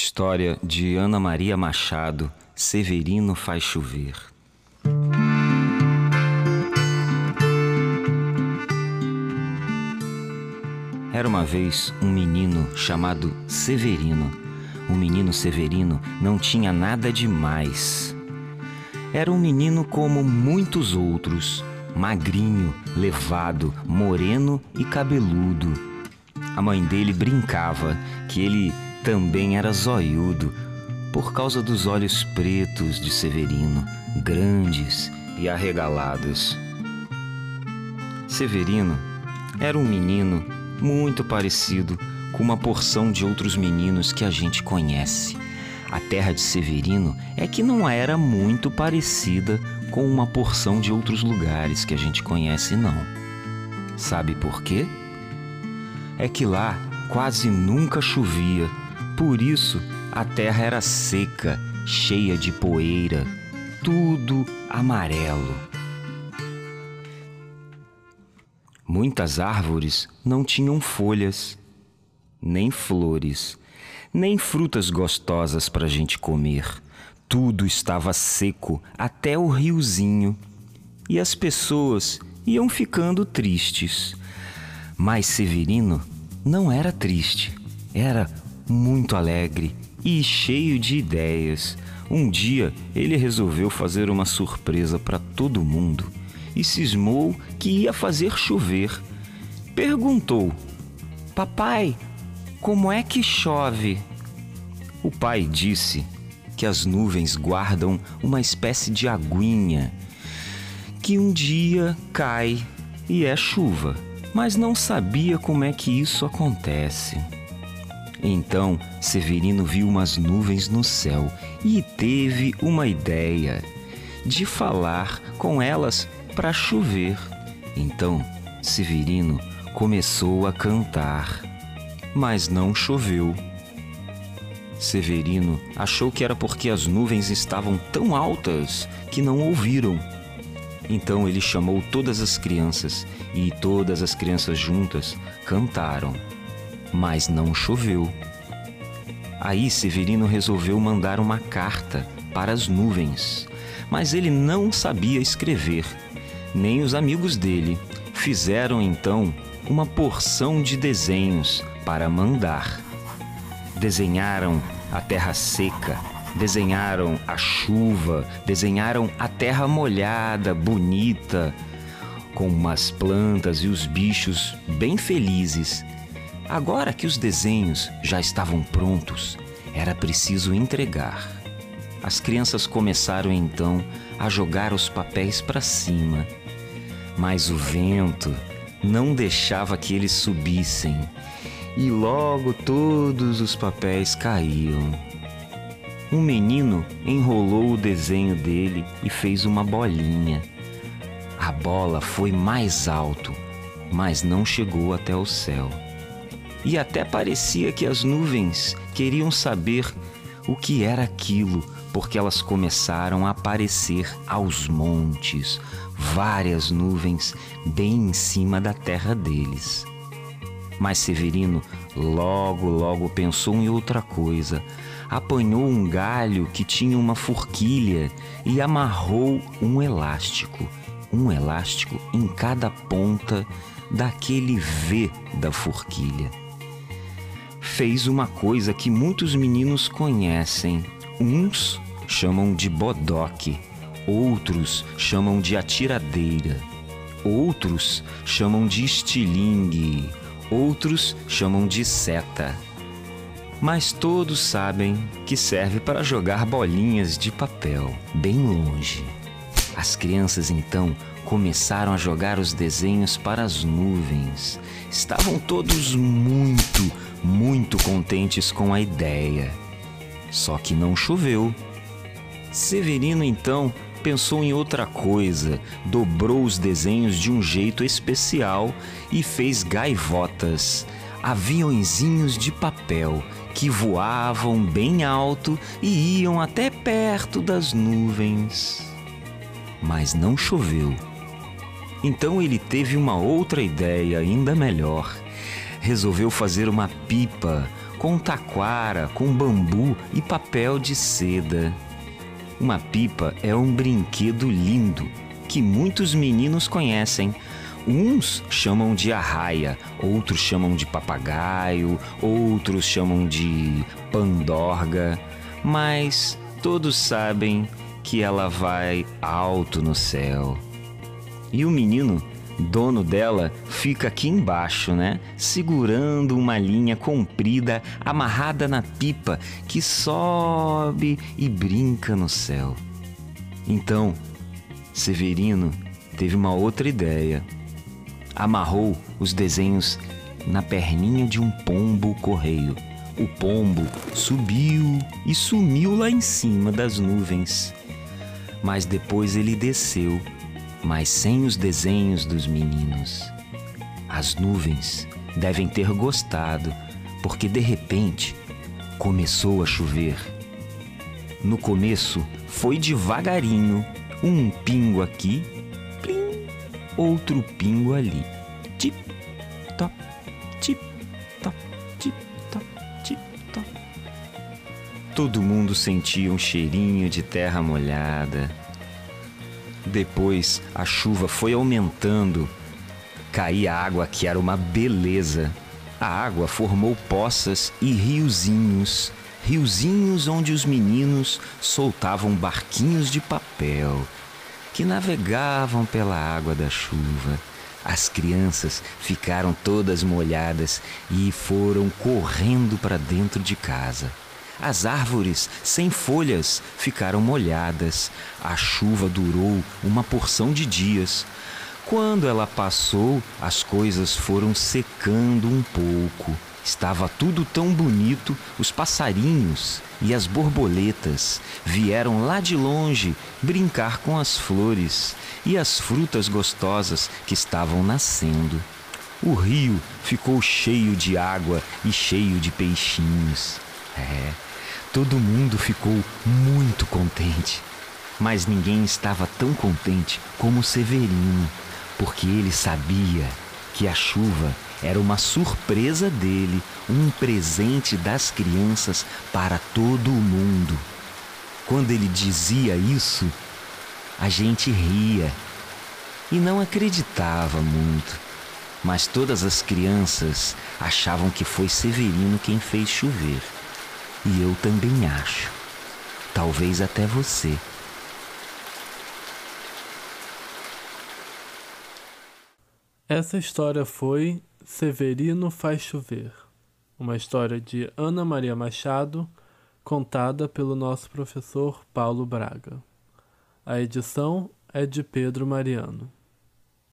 História de Ana Maria Machado, Severino faz chover. Era uma vez um menino chamado Severino. O menino Severino não tinha nada demais. Era um menino como muitos outros, magrinho, levado, moreno e cabeludo. A mãe dele brincava que ele também era zoiudo por causa dos olhos pretos de Severino, grandes e arregalados. Severino era um menino muito parecido com uma porção de outros meninos que a gente conhece. A terra de Severino é que não era muito parecida com uma porção de outros lugares que a gente conhece, não. Sabe por quê? É que lá quase nunca chovia, por isso a terra era seca, cheia de poeira, tudo amarelo. Muitas árvores não tinham folhas, nem flores, nem frutas gostosas para a gente comer. Tudo estava seco até o riozinho e as pessoas iam ficando tristes. Mas Severino não era triste, era muito alegre e cheio de ideias. Um dia ele resolveu fazer uma surpresa para todo mundo e cismou que ia fazer chover. Perguntou: Papai, como é que chove? O pai disse que as nuvens guardam uma espécie de aguinha que um dia cai e é chuva, mas não sabia como é que isso acontece. Então Severino viu umas nuvens no céu e teve uma ideia de falar com elas para chover. Então Severino começou a cantar, mas não choveu. Severino achou que era porque as nuvens estavam tão altas que não ouviram. Então ele chamou todas as crianças e todas as crianças juntas cantaram, mas não choveu. Aí Severino resolveu mandar uma carta para as nuvens, mas ele não sabia escrever, nem os amigos dele. Fizeram então uma porção de desenhos para mandar desenharam a terra seca, desenharam a chuva, desenharam a terra molhada, bonita, com umas plantas e os bichos bem felizes. Agora que os desenhos já estavam prontos, era preciso entregar. As crianças começaram então a jogar os papéis para cima, mas o vento não deixava que eles subissem e logo todos os papéis caíam. Um menino enrolou o desenho dele e fez uma bolinha. A bola foi mais alto, mas não chegou até o céu. E até parecia que as nuvens queriam saber o que era aquilo, porque elas começaram a aparecer aos montes, várias nuvens bem em cima da terra deles. Mas Severino logo, logo pensou em outra coisa. Apanhou um galho que tinha uma forquilha e amarrou um elástico, um elástico em cada ponta daquele V da forquilha. Fez uma coisa que muitos meninos conhecem. Uns chamam de bodoque, outros chamam de atiradeira, outros chamam de estilingue outros chamam de seta. Mas todos sabem que serve para jogar bolinhas de papel bem longe. As crianças então começaram a jogar os desenhos para as nuvens. Estavam todos muito, muito contentes com a ideia. Só que não choveu. Severino então pensou em outra coisa, dobrou os desenhos de um jeito especial e fez gaivotas, aviãozinhos de papel que voavam bem alto e iam até perto das nuvens. Mas não choveu. Então ele teve uma outra ideia ainda melhor. Resolveu fazer uma pipa com taquara, com bambu e papel de seda. Uma pipa é um brinquedo lindo que muitos meninos conhecem. Uns chamam de arraia, outros chamam de papagaio, outros chamam de pandorga, mas todos sabem que ela vai alto no céu. E o menino, dono dela, fica aqui embaixo, né? Segurando uma linha comprida amarrada na pipa que sobe e brinca no céu. Então, Severino teve uma outra ideia. Amarrou os desenhos na perninha de um pombo correio. O pombo subiu e sumiu lá em cima das nuvens. Mas depois ele desceu, mas sem os desenhos dos meninos. As nuvens devem ter gostado, porque de repente começou a chover. No começo foi devagarinho um pingo aqui, plim, outro pingo ali. Tip, top, tip, top, tip, top, tip, top. Todo mundo sentia um cheirinho de terra molhada. Depois a chuva foi aumentando. Caía água que era uma beleza. A água formou poças e riozinhos riozinhos onde os meninos soltavam barquinhos de papel que navegavam pela água da chuva. As crianças ficaram todas molhadas e foram correndo para dentro de casa. As árvores sem folhas ficaram molhadas. A chuva durou uma porção de dias. Quando ela passou, as coisas foram secando um pouco. Estava tudo tão bonito, os passarinhos e as borboletas vieram lá de longe brincar com as flores e as frutas gostosas que estavam nascendo. O rio ficou cheio de água e cheio de peixinhos. É, todo mundo ficou muito contente. Mas ninguém estava tão contente como Severino, porque ele sabia que a chuva era uma surpresa dele, um presente das crianças para todo o mundo. Quando ele dizia isso, a gente ria e não acreditava muito. Mas todas as crianças achavam que foi Severino quem fez chover. E eu também acho. Talvez até você. Essa história foi Severino Faz Chover, uma história de Ana Maria Machado, contada pelo nosso professor Paulo Braga. A edição é de Pedro Mariano.